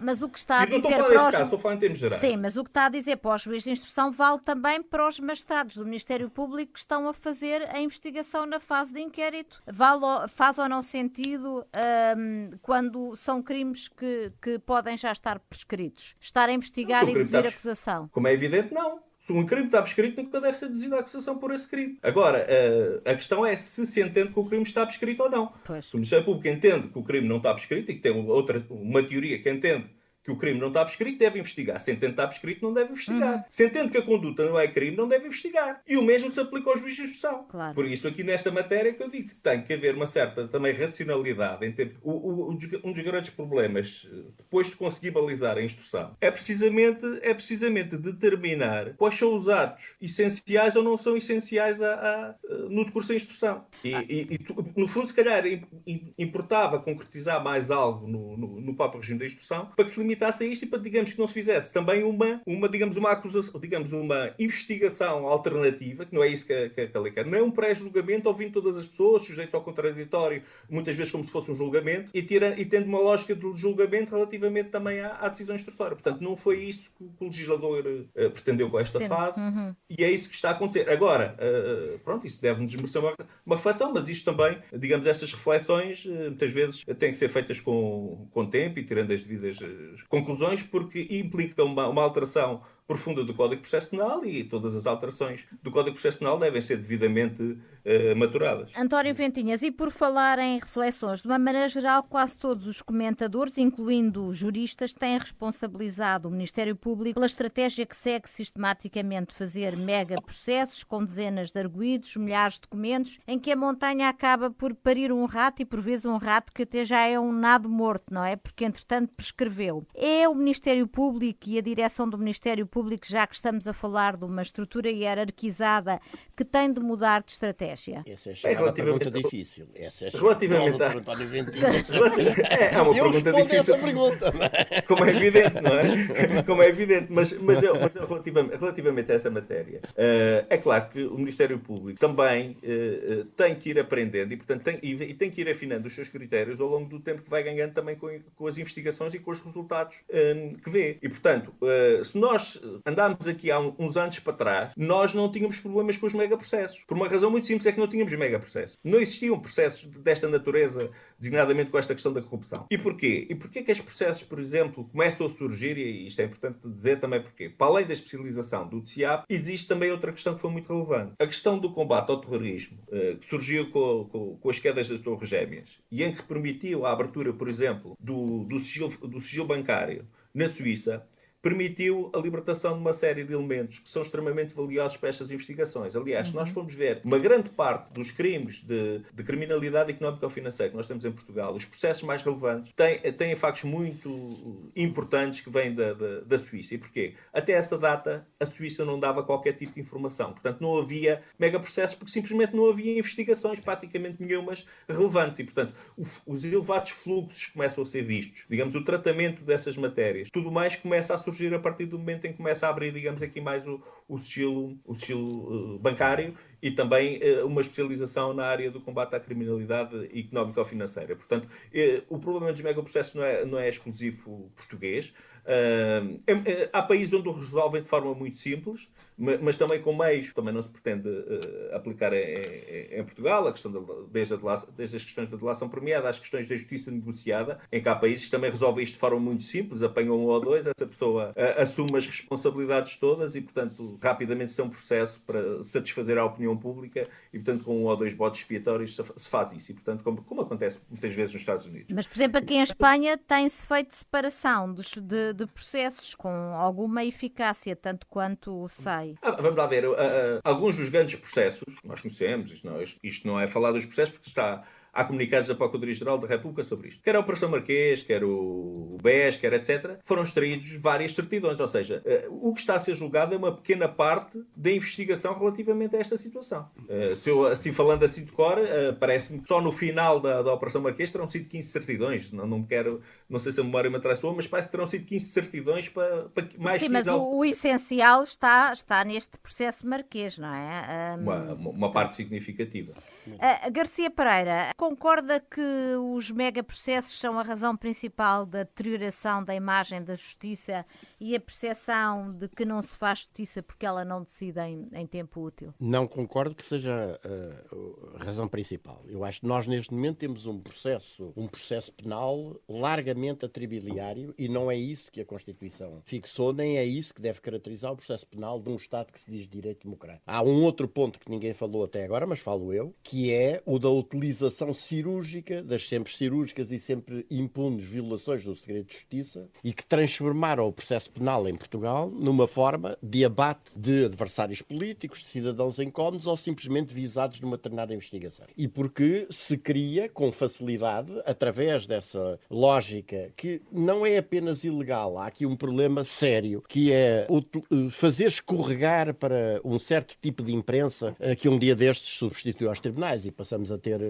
Mas o que está a dizer para os... Caso, estou a falar em termos gerais. Sim, mas o que está a dizer para os juízes de instrução vale também para os magistrados do Ministério Público que estão a fazer a investigação na fase de inquérito. Vale, faz ou não sentido um, quando são crimes que, que podem já estar prescritos? Estar a investigar e dizer acusação? Como é evidente, não. Se um crime está prescrito, nunca deve ser deduzida a acusação por esse crime. Agora, a, a questão é se se entende que o crime está prescrito ou não. Pois. Se o Ministério Público entende que o crime não está prescrito e que tem outra, uma teoria que entende que o crime não está prescrito, deve investigar. Se entende que está prescrito, não deve investigar. Uhum. Se entende que a conduta não é crime, não deve investigar. E o mesmo se aplica aos juízes de instrução. Claro. Por isso, aqui nesta matéria que eu digo que tem que haver uma certa também racionalidade. Em o, o, um dos grandes problemas, depois de conseguir balizar a instrução, é precisamente, é precisamente determinar quais são os atos essenciais ou não são essenciais a, a, no decurso da instrução. E, ah. e, e, no fundo, se calhar, importava concretizar mais algo no, no, no próprio regime da instrução para que se limite limitasse a isto e para, digamos, que não se fizesse também uma, uma digamos, uma acusação, digamos, uma investigação alternativa, que não é isso que, que, que a lei quer, não é um pré-julgamento ouvindo todas as pessoas, sujeito ao contraditório, muitas vezes como se fosse um julgamento, e, tira, e tendo uma lógica do julgamento relativamente também à, à decisão instrutória. Portanto, não foi isso que o legislador uh, pretendeu com esta Entendo. fase, uhum. e é isso que está a acontecer. Agora, uh, pronto, isso deve-nos merecer uma, uma reflexão, mas isto também, digamos, essas reflexões, uh, muitas vezes têm que ser feitas com, com tempo e tirando as devidas conclusões, porque implica uma, uma alteração profunda do Código Penal e todas as alterações do Código Penal devem ser devidamente uh, maturadas. António Ventinhas, e por falar em reflexões, de uma maneira geral, quase todos os comentadores, incluindo juristas, têm responsabilizado o Ministério Público pela estratégia que segue sistematicamente fazer mega processos com dezenas de arguídos, milhares de documentos, em que a montanha acaba por parir um rato e por vezes um rato que até já é um nado morto, não é? Porque entretanto prescreveu. É o Ministério Público e a direção do Ministério Público, já que estamos a falar de uma estrutura hierarquizada que tem de mudar de estratégia? Essa é, é relativamente pergunta difícil. Essa é relativamente a... é, é uma Eu pergunta difícil. essa pergunta. Como é evidente, não é? Como é evidente, mas, mas, mas relativamente, relativamente a essa matéria, uh, é claro que o Ministério Público também uh, tem que ir aprendendo e, portanto, tem, e, e, tem que ir afinando os seus critérios ao longo do tempo que vai ganhando também com, com as investigações e com os resultados um, que vê. E, portanto, uh, se nós andámos aqui há uns anos para trás, nós não tínhamos problemas com os megaprocessos. Por uma razão muito simples, é que não tínhamos megaprocessos. Não existiam processos desta natureza, designadamente com esta questão da corrupção. E porquê? E porquê que estes processos, por exemplo, começam a surgir, e isto é importante dizer também porquê. Para além da especialização do TCIAP, existe também outra questão que foi muito relevante. A questão do combate ao terrorismo, uh, que surgiu com, com, com, as quedas das Torres Gêmeas, e em que permitiu a abertura, por exemplo, do, do, sigilo, do sigilo bancário na Suíça, permitiu a libertação de uma série de elementos que são extremamente valiosos para estas investigações. Aliás, se nós uhum. formos ver uma grande parte dos crimes de, de criminalidade económica ou financeira que nós temos em Portugal, os processos mais relevantes, têm, têm factos muito importantes que vêm da, da, da Suíça. E porquê? Até essa data, a Suíça não dava qualquer tipo de informação. Portanto, não havia megaprocessos porque simplesmente não havia investigações praticamente nenhumas relevantes. E, portanto, os elevados fluxos começam a ser vistos. Digamos, o tratamento dessas matérias. Tudo mais começa a surgir surgir a partir do momento em que começa a abrir, digamos aqui, mais o, o sigilo, o sigilo uh, bancário e também uh, uma especialização na área do combate à criminalidade económica ou financeira. Portanto, uh, o problema dos megaprocessos não é, não é exclusivo português. Uh, há países onde o resolvem de forma muito simples, mas, também com meios também não se pretende uh, aplicar em, em, Portugal, a questão de, desde, a delação, desde as questões da delação premiada às questões da justiça negociada, em que há países que também resolvem isto de forma muito simples, apanham um ou dois, essa pessoa uh, assume as responsabilidades todas e, portanto, rapidamente se tem um processo para satisfazer a opinião pública e, portanto, com um ou dois botes expiatórios se faz isso. E, portanto, como, como acontece muitas vezes nos Estados Unidos. Mas, por exemplo, aqui em Espanha tem-se feito separação dos, de, de processos com alguma eficácia, tanto quanto sei. Ah, vamos lá ver. Uh, uh, alguns dos grandes processos, nós conhecemos, isto não, isto não é falar dos processos porque está há comunicados da Procuradoria-Geral da República sobre isto. Quer a Operação Marquês, quer o BES, quer etc., foram extraídos várias certidões. Ou seja, eh, o que está a ser julgado é uma pequena parte da investigação relativamente a esta situação. Eh, se eu, assim falando assim de cor, eh, parece-me que só no final da, da Operação Marquês terão sido 15 certidões. Não, não quero, não sei se a memória me atrasou, mas parece que terão sido 15 certidões para, para mais Sim, mas o, o, essencial está, está neste processo marquês, não é? Um... Uma, uma parte significativa. Uh, Garcia Pereira, concorda que os megaprocessos são a razão principal da deterioração da imagem da justiça e a percepção de que não se faz justiça porque ela não decide em, em tempo útil? Não concordo que seja uh, a razão principal. Eu acho que nós neste momento temos um processo, um processo penal largamente atribiliário e não é isso que a Constituição fixou, nem é isso que deve caracterizar o processo penal de um Estado que se diz direito democrático. Há um outro ponto que ninguém falou até agora, mas falo eu, que é o da utilização cirúrgica, das sempre cirúrgicas e sempre impunes violações do segredo de justiça e que transformaram o processo penal em Portugal numa forma de abate de adversários políticos, de cidadãos incómodos ou simplesmente visados numa determinada investigação. E porque se cria com facilidade, através dessa lógica que não é apenas ilegal, há aqui um problema sério, que é fazer escorregar para um certo tipo de imprensa que um dia destes substituiu aos tribunais e passamos a ter,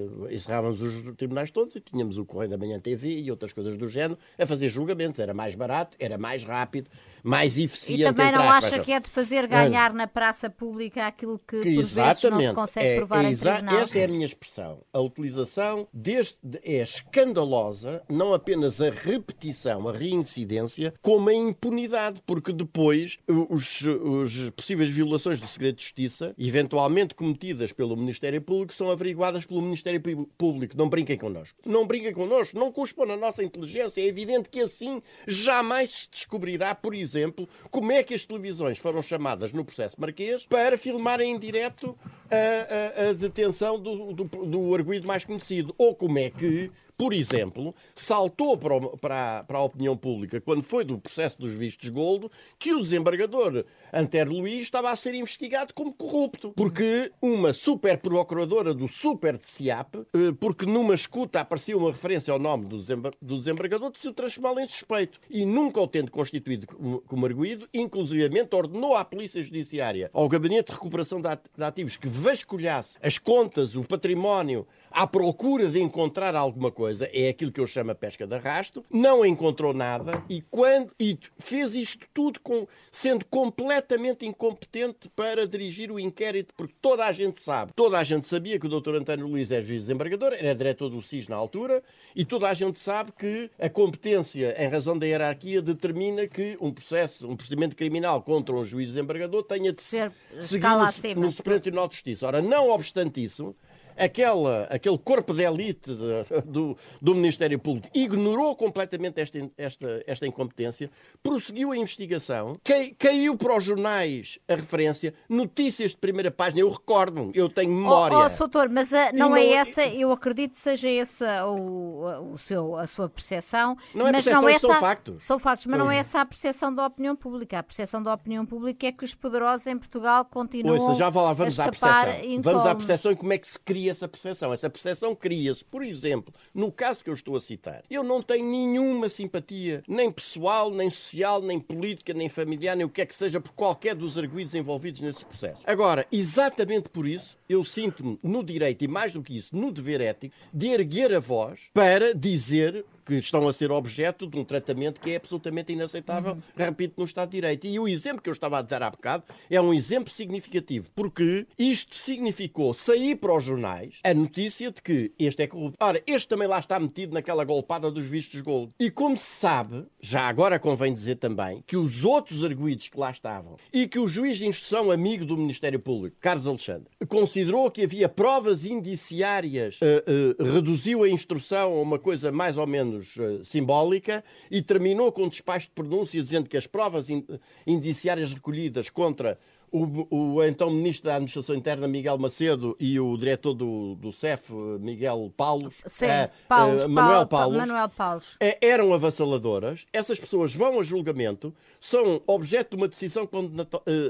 encerrávamos os tribunais todos e tínhamos o Correio da Manhã TV e outras coisas do género a fazer julgamentos. Era mais barato, era mais rápido, mais eficiente. E também não acha que é de fazer ganhar na praça pública aquilo que, que por vezes não se consegue é, provar é, em tribunal? Essa é a minha expressão. A utilização deste é escandalosa, não apenas a repetição, a reincidência, como a impunidade, porque depois os, os possíveis violações do segredo de justiça, eventualmente cometidas pelo Ministério Público, são averiguadas pelo Ministério Público. Não brinquem connosco. Não brinquem connosco, não cuspam na nossa inteligência. É evidente que assim jamais se descobrirá, por exemplo, como é que as televisões foram chamadas no processo marquês para filmarem em direto a, a, a detenção do, do, do arguído mais conhecido. Ou como é que por exemplo, saltou para, o, para, a, para, a, opinião pública, quando foi do processo dos vistos gold, que o desembargador Antero Luís estava a ser investigado como corrupto, porque uma super procuradora do super TCIAP, eh, porque numa escuta aparecia uma referência ao nome do, do desembargador, se o transformá-lo em suspeito. E nunca o tendo constituído como arguído, inclusivamente ordenou à Polícia Judiciária, ao Gabinete de Recuperação de Ativos, que vasculhasse as contas, o património, à procura de encontrar alguma coisa, é aquilo que eu chamo a pesca de arrasto, não encontrou nada e, quando, e fez isto tudo com, sendo completamente incompetente para dirigir o inquérito, porque toda a gente sabe, toda a gente sabia que o Dr. António Luís é juiz desembargador, era diretor do SIS na altura, e toda a gente sabe que a competência, em razão da hierarquia, determina que um processo, um procedimento criminal contra um juiz desembargador tenha de ser seguir no, no Supremo Tribunal de Justiça. Ora, não obstante isso, aquela, aquele corpo de elite de, do, do Ministério Público ignorou completamente esta, esta, esta incompetência, prosseguiu a investigação, cai, caiu para os jornais a referência, notícias de primeira página, eu recordo-me, eu tenho memória. Oh, oh Soutor, mas uh, não, não, é essa, eu acredito que seja essa o, o seu, a sua percepção. Não é mas percepção, não é essa, são factos. São factos, mas não é essa a percepção da opinião pública. A percepção da opinião pública é que os poderosos em Portugal continuam Ouça, já vamos a escapar à percepção. Vamos à percepção e como é que se cria essa percepção. Essa percepção cria-se, por exemplo, no caso que eu estou a citar. Eu não tenho nenhuma simpatia, nem pessoal, nem social, nem política, nem familiar, nem o que é que seja, por qualquer dos arguídos envolvidos nesse processo. Agora, exatamente por isso, eu sinto-me no direito, e mais do que isso, no dever ético, de erguer a voz para dizer que estão a ser objeto de um tratamento que é absolutamente inaceitável, repito, no Estado de Direito. E o exemplo que eu estava a dizer há bocado é um exemplo significativo, porque isto significou sair para os jornais a notícia de que este é corrupto. Ora, este também lá está metido naquela golpada dos vistos gold. E como se sabe, já agora convém dizer também, que os outros arguídos que lá estavam e que o juiz de instrução amigo do Ministério Público, Carlos Alexandre, considerou que havia provas indiciárias, uh, uh, reduziu a instrução a uma coisa mais ou menos menos uh, simbólica e terminou com um despacho de pronúncia dizendo que as provas indiciárias recolhidas contra o, o, então Ministro da Administração Interna, Miguel Macedo, e o diretor do, do CEF, Miguel Paulos, Sim, é, Paulos, é, Manuel Paulos, Manuel Paulos. É, eram avassaladoras. Essas pessoas vão a julgamento, são objeto de uma decisão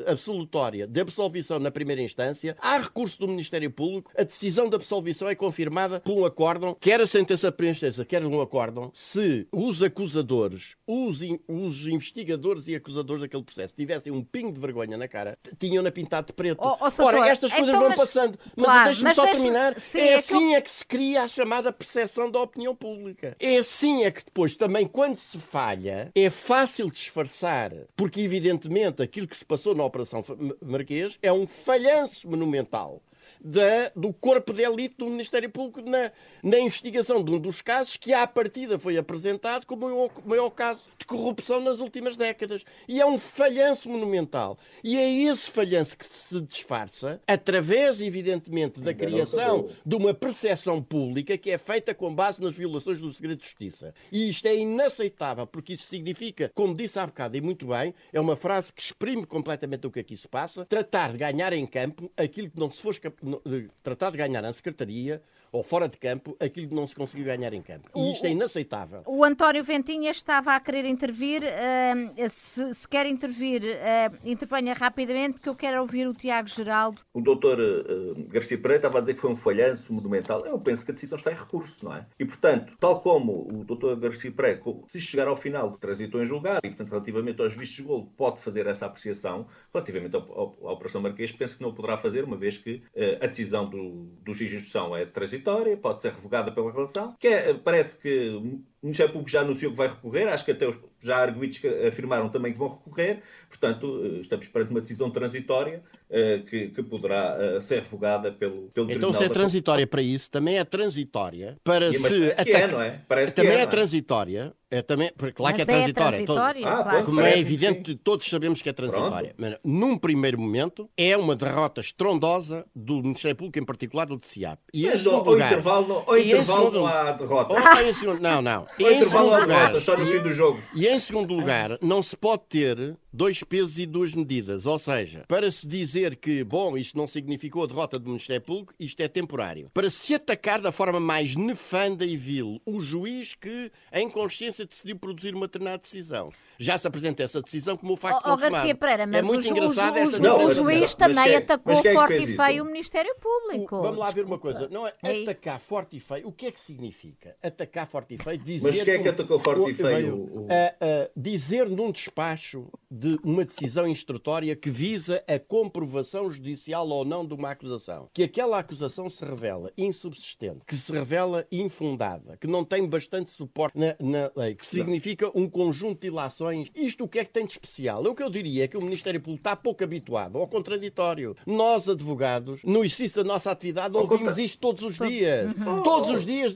absolutória de absolvição na primeira instância. Há recurso do Ministério Público. A decisão de absolvição é confirmada por um acórdão, quer a sentença instância, quer um acórdão, se os acusadores, os, in, os investigadores e acusadores daquele processo tivessem um pingo de vergonha na cara, tinham-na pintado de preto. Oh, oh, Ora, estas coisas então, vão mas, passando. Mas claro, deixe-me só terminar. Sim, é, é assim eu... é que se cria a chamada percepção da opinião pública. É assim é que depois, também, quando se falha, é fácil disfarçar, porque evidentemente aquilo que se passou na Operação Marquês é um falhanço monumental da, do corpo de elite do Ministério Público na, na investigação de um dos casos que, à partida, foi apresentado como o maior caso de corrupção nas últimas décadas. E é um falhanço monumental. E é esse falhanço que se disfarça através, evidentemente, da criação de uma percepção pública que é feita com base nas violações do segredo de justiça. E isto é inaceitável, porque isto significa, como disse há bocado e muito bem, é uma frase que exprime completamente o que aqui se passa, tratar de ganhar em campo aquilo que não se fosse tratar de ganhar na secretaria ou fora de campo aquilo que não se conseguiu ganhar em campo. E isto é inaceitável. O António Ventinha estava a querer intervir. Uh, se, se, quer intervir, uh, intervenha rapidamente, que eu quero ouvir o Tiago Geraldo. O doutor uh, Garcia Pereira estava a dizer que foi um falhanço monumental. Eu penso que a decisão está em recurso, não é? E, portanto, tal como o doutor Garcia Pereira, se chegar ao final, transitou em julgar e, portanto, relativamente aos vistos de golo, pode fazer essa apreciação. Relativamente à Operação Marquês, penso que não poderá fazer, uma vez que a decisão do, do juiz de instrução é pode ser revogada pela relação, que é, parece que o Ministério Público já anunciou que vai recorrer, acho que até os já arguidos que afirmaram também que vão recorrer, portanto, eh, estamos perante uma decisão transitória uh, que, que, poderá uh, ser revogada pelo, pelo Então, se é transitória para isso, também é transitória para e, se. Ataca... É, não é? Parece também é, é, é, transitória. É também, claro mas que é, é transitória. É transitória todo, ah, claro. Como é evidente, sim. todos sabemos que é transitória. Mas, num primeiro momento, é uma derrota estrondosa do Ministério Público, em particular do TCIAP. E mas, segundo lugar. Intervalo, ao intervalo segundo, não há derrota. Ou, não, não. Só no fim do jogo. E em segundo lugar, não se pode ter dois pesos e duas medidas. Ou seja, para se dizer que, bom, isto não significou a derrota do Ministério Público, isto é temporário. Para se atacar da forma mais nefanda e vil o juiz que, em consciência, decidiu produzir uma determinada decisão. Já se apresenta essa decisão como o facto oh, oh, Garcia Pereira, mas é muito o, engraçado o, esta o, o juiz também é- atacou é forte e feio o Ministério Público. Vamos lá ver uma coisa. Não é atacar forte e feio. O que é que significa? Atacar forte e feio, dizer... Mas quem é que atacou forte e feio? O, o... A, a, dizer num despacho de uma decisão instrutória que visa a comprovação judicial ou não de uma acusação. Que aquela acusação se revela insubsistente, que se revela infundada, que não tem bastante suporte na, na lei, que significa um conjunto de ilações. Isto o que é que tem de especial? O que eu diria é que o Ministério Público está pouco habituado ao contraditório. Nós, advogados, no exercício da nossa atividade, ouvimos isto todos os dias. Uhum. Todos os dias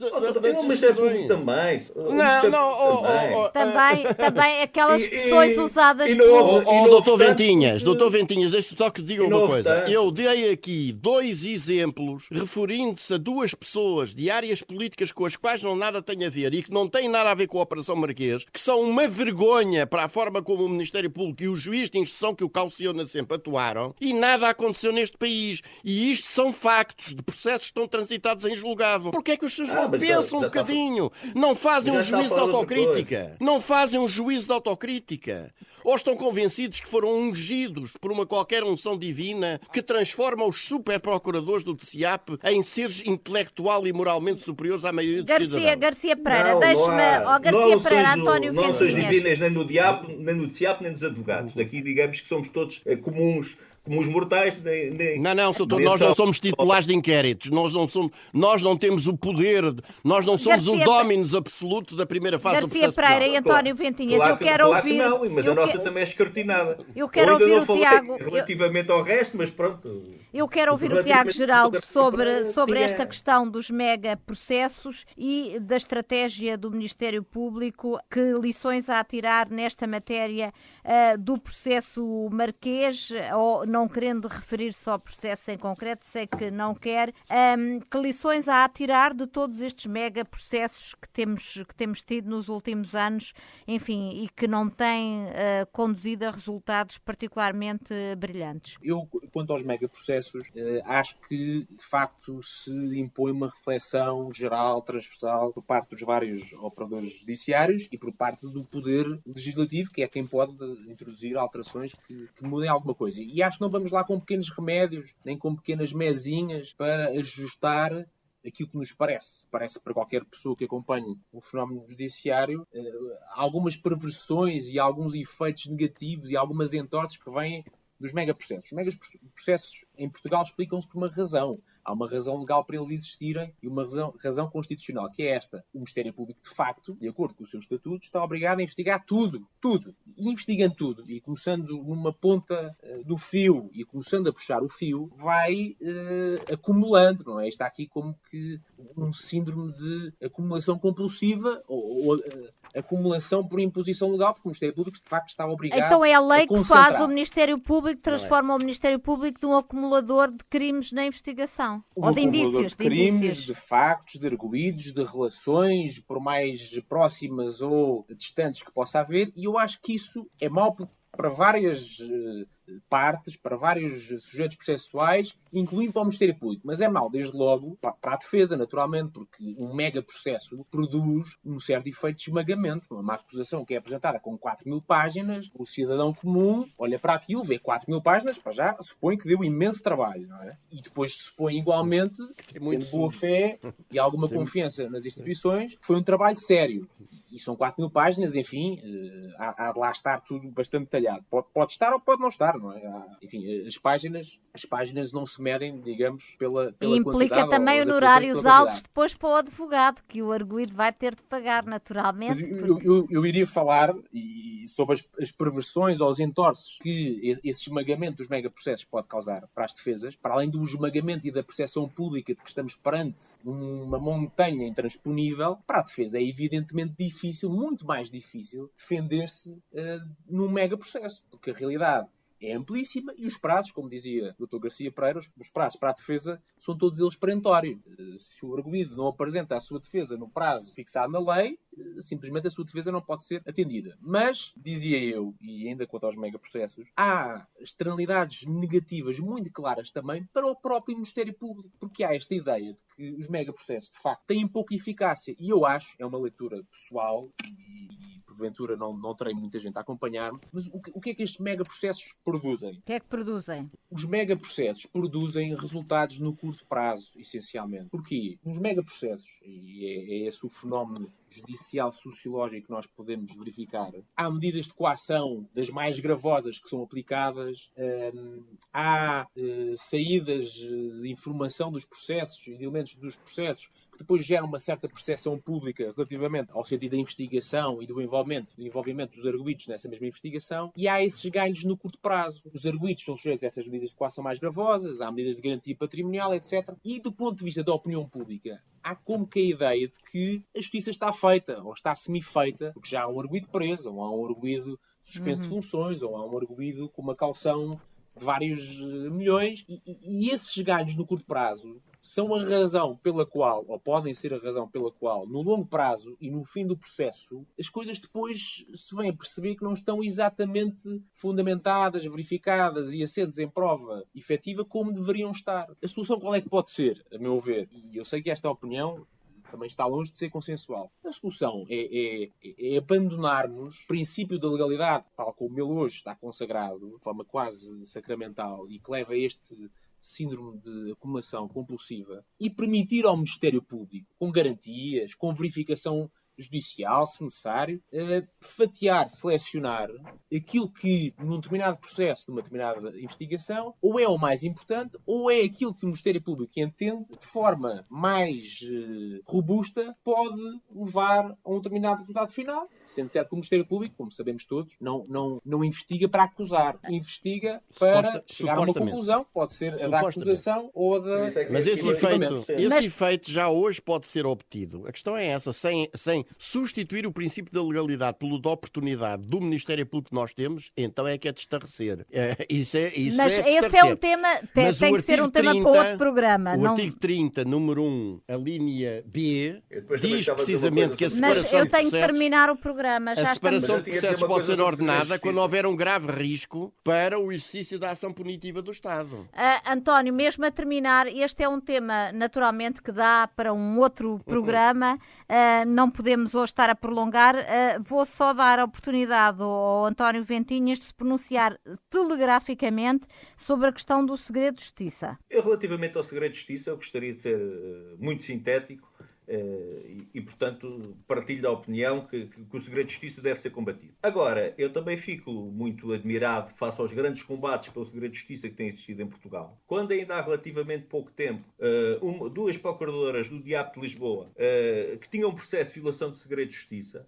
decisões. também. Não, não, oh, oh, oh, também, também aquelas expressões usadas por... Oh, oh doutor Ventinhas, doutor Ventinhas, deixe só que diga uma coisa. Eu dei aqui dois exemplos referindo-se a duas pessoas de áreas políticas com as quais não nada tem a ver e que não têm nada a ver com a Operação Marquês, que são uma vergonha para a forma como o Ministério Público e o juiz de instrução que o calciona sempre atuaram e nada aconteceu neste país. E isto são factos de processos que estão transitados em julgado. Porquê é que os senhores ah, não pensam um bocadinho? Não fazem um juízo de autocrítica? Não fazem um juízo de autocrítica? Ou estão convencidos que foram ungidos por uma qualquer unção divina que transforma os super procuradores do TCIAP em seres intelectual e moralmente superiores à maioria dos Garcia, cidadãos? Garcia Pereira, deixe-me... Oh, Garcia Pereira, António Não são divinas nem no diabo, nem no TCIAP, nem nos advogados. Daqui digamos que somos todos é, comuns como os mortais. Nem, nem, não, não, doutor, nós não somos titulares de inquéritos, nós não, somos, nós não temos o poder, de, nós não somos Garcia, o dominus absoluto da primeira fase Garcia do processo Pereira e António Ventinhas, claro, eu quero claro ouvir. Que não, mas a nossa que... também é escrutinada. Eu quero ouvir o Tiago. Relativamente eu... ao resto, mas pronto. Eu quero ouvir o Tiago Geraldo sobre, sobre esta questão dos mega processos e da estratégia do Ministério Público. Que lições há a tirar nesta matéria uh, do processo marquês, ou não querendo referir-se ao processo em concreto, sei que não quer. Um, que lições há a tirar de todos estes mega processos que temos, que temos tido nos últimos anos, enfim, e que não têm uh, conduzido a resultados particularmente brilhantes? Eu, quanto aos mega processos, eh, acho que de facto se impõe uma reflexão geral, transversal, por parte dos vários operadores judiciários e por parte do poder legislativo, que é quem pode introduzir alterações que, que mudem alguma coisa. E acho que não vamos lá com pequenos remédios, nem com pequenas mesinhas para ajustar aquilo que nos parece. Parece para qualquer pessoa que acompanhe o fenómeno judiciário eh, algumas perversões e alguns efeitos negativos e algumas entorses que vêm dos megaprocessos. Os megaprocessos em Portugal explicam-se por uma razão. Há uma razão legal para eles existirem e uma razão, razão, constitucional, que é esta. O Ministério Público, de facto, de acordo com o seu estatuto, está obrigado a investigar tudo, tudo. E investigando tudo, e começando numa ponta uh, do fio e começando a puxar o fio, vai uh, acumulando, não é? Está aqui como que um síndrome de acumulação compulsiva ou, ou uh, acumulação por imposição legal, porque o Ministério Público, de facto, está obrigado Então é a lei a que faz o Ministério Público, transforma é. o Ministério Público de um acumulador de crimes na investigação. Um ou de indícios. De crimes, de, indícios. de factos, de arguídos, de relações, por mais próximas ou distantes que possa haver, e eu acho que isso é mau para várias uh, partes, para vários sujeitos processuais, incluindo para o Ministério Público. Mas é mau, desde logo, para a defesa, naturalmente, porque um mega processo produz um certo efeito de esmagamento. Uma acusação que é apresentada com 4 mil páginas, o cidadão comum olha para aquilo, vê 4 mil páginas, para já supõe que deu imenso trabalho, não é? E depois supõe igualmente, tendo boa fé e alguma Sim. confiança nas instituições, foi um trabalho sério e são 4 mil páginas, enfim, uh, há, há, de lá estar tudo bastante detalhado. Pode, pode, estar ou pode não estar, não é? Há, enfim, as páginas, as páginas não se medem, digamos, pela, pela E implica também honorários altos depois para o advogado, que o arguído vai ter de pagar naturalmente. Porque... Eu, eu, eu, iria falar e, sobre as, as, perversões ou os entorces que esse esmagamento dos megaprocessos pode causar para as defesas, para além do esmagamento e da percepção pública de que estamos perante uma montanha intransponível, para a defesa é evidentemente difícil, muito mais difícil, defender-se uh, num mega processo, porque a realidade é amplíssima e os prazos, como dizia o Dr. Garcia Pereira, os prazos para a defesa são todos eles perentórios. Se o arguído não apresenta a sua defesa no prazo fixado na lei, simplesmente a sua defesa não pode ser atendida. Mas, dizia eu, e ainda quanto aos megaprocessos, há externalidades negativas muito claras também para o próprio Ministério Público, porque há esta ideia de que os megaprocessos, de facto, têm pouca eficácia. E eu acho, é uma leitura pessoal, e, porventura não, não terei muita gente a acompanhar-me, mas o que, o que é que estes megaprocessos produzem? O que é que produzem? Os megaprocessos produzem resultados no curto prazo, essencialmente. Porquê? Os megaprocessos, e é, é esse o fenómeno judicial sociológico que nós podemos verificar. Há medidas de coação das mais gravosas que são aplicadas, hum, há uh, saídas de informação dos processos e de elementos dos processos depois gera uma certa percepção pública relativamente ao sentido da investigação e do envolvimento, do envolvimento dos arguidos nessa mesma investigação, e há esses ganhos no curto prazo. Os arguidos são sujeitos a essas medidas de coação mais gravosas, há medidas de garantia patrimonial, etc. E do ponto de vista da opinião pública, há como que a ideia de que a justiça está feita, ou está semi-feita, porque já há um arguido preso, ou há um arguido suspenso uhum. de funções, ou há um arguido com uma calção de vários eh, milhões, e, e, e esses ganhos no curto prazo são a razão pela qual, ou podem ser a razão pela qual, no longo prazo e no fim do processo, as coisas depois se vêm a perceber que não estão exatamente fundamentadas, verificadas e assentes em prova efetiva como deveriam estar. A solução qual é que pode ser, a meu ver? E eu sei que esta opinião também está longe de ser consensual. A solução é, é, é abandonarmos o princípio da legalidade, tal como ele hoje está consagrado, de forma quase sacramental, e que leva a este síndrome de acumulação compulsiva e permitir ao Ministério Público, com garantias, com verificação judicial, se necessário, uh, fatiar, selecionar aquilo que, num determinado processo, de uma determinada investigação, ou é o mais importante, ou é aquilo que o Ministério Público entende, de forma mais uh, robusta, pode levar a um determinado resultado final, sendo certo que o Ministério Público, como sabemos todos, não, não, não investiga para acusar, investiga para Suposta, chegar a uma conclusão, pode ser a da acusação ou a da... É Mas esse efeito, esse Mas... efeito já hoje pode ser obtido. A questão é essa, sem, sem substituir o princípio da legalidade pelo da oportunidade do Ministério Público que nós temos, então é que é de estarrecer. É, isso é, isso Mas é esse é um tema, tem, Mas tem que ser um 30, tema para outro programa. O não... artigo 30, número 1, a linha B, diz precisamente que a separação Mas eu tenho que terminar o programa. Já a separação de processos pode ser ordenada quando houver um grave risco para o exercício da ação punitiva do Estado. Uh, António, mesmo a terminar, este é um tema naturalmente que dá para um outro programa. Uh, não podemos podemos hoje estar a prolongar. Uh, vou só dar a oportunidade ao António Ventinhas de se pronunciar telegraficamente sobre a questão do segredo de justiça. Eu, relativamente ao segredo de justiça, eu gostaria de ser uh, muito sintético. Uh, e, e, portanto, partilho da opinião que, que, que, o segredo de justiça deve ser combatido. Agora, eu também fico muito admirado face aos grandes combates pelo segredo de justiça que têm existido em Portugal. Quando ainda há relativamente pouco tempo, uh, uma, duas procuradoras do Diabo de Lisboa, uh, que tinham um processo de violação de segredo de justiça,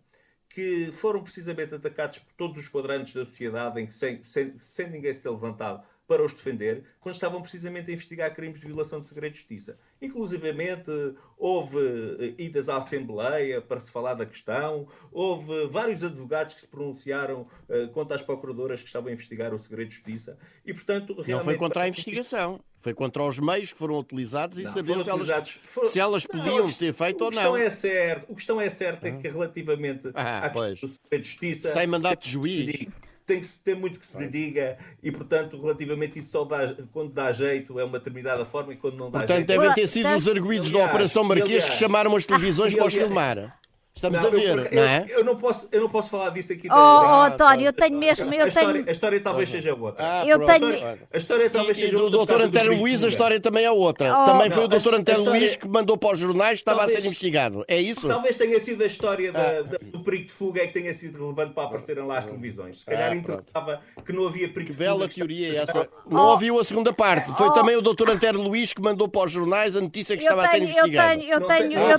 que foram precisamente atacados por todos os quadrantes da sociedade, em que sem, sem, sem ninguém se ter levantado para os defender, quando estavam precisamente a investigar crimes de violação de segredo de justiça. Inclusivamente houve eh, idas à Assembleia para se falar da questão, houve vários advogados que se pronunciaram uh, contra as procuradoras que estavam a investigar o segredo de justiça. E, portanto, realmente... Não foi contra a investigação, foi contra os meios que foram utilizados e não, saber se elas, for... se elas podiam não, ter feito ou não. É certo, o que é certo é que relativamente ah, à questão do segredo de justiça... Sem mandato de juiz tem que ter muito que se lhe diga e, portanto, relativamente isso só dá, quando dá jeito é uma determinada forma e quando não dá portanto, jeito... Portanto, devem ter sido os arguídos da Operação Marquês que chamaram as televisões para os filmar. Estamos não, a ver, eu, não é? Eu, eu, não posso, eu não posso falar disso aqui. Oh, oh António, eu tenho mesmo. Eu a, tenho... história, a história talvez seja outra. Ah, eu tenho... a, história, a história talvez e, seja e do outra. Dr. António Luís, a história também é outra. Oh, também foi o Dr. António Luís que mandou para os jornais que estava talvez, a ser investigado. É isso? Talvez tenha sido a história ah. da, do perigo de fuga é que tenha sido relevante para aparecerem lá as televisões. Se calhar ah, interpretava que não havia perigo que de fuga. Que bela teoria é essa. Não ouviu a segunda parte. Foi também o Dr. António Luís que mandou para os jornais a notícia que estava a ser investigado. Eu tenho, eu tenho, eu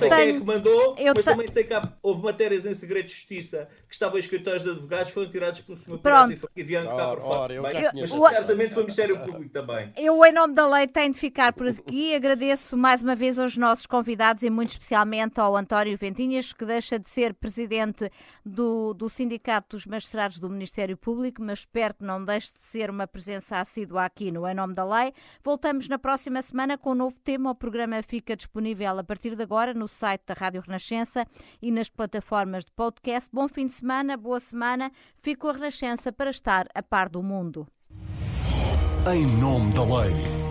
tenho. Não sei quem é houve matérias em segredo de justiça que estavam em escritórios de advogados, foram tirados pelo Sr. Pronto. e foi enviado cá para fora. eu Bem, já mas certamente foi o Ministério Público também. Eu, em nome da lei, tenho de ficar por aqui. Agradeço mais uma vez aos nossos convidados e muito especialmente ao António Ventinhas, que deixa de ser presidente do, do Sindicato dos Magistrados do Ministério Público, mas espero que não deixe de ser uma presença assídua aqui no Em Nome da Lei. Voltamos na próxima semana com um novo tema. O programa fica disponível a partir de agora no site da Rádio Renascença e nas plataformas de podcast. Bom fim de semana, boa semana. Fico a Renascença para estar a par do mundo. Em nome da lei.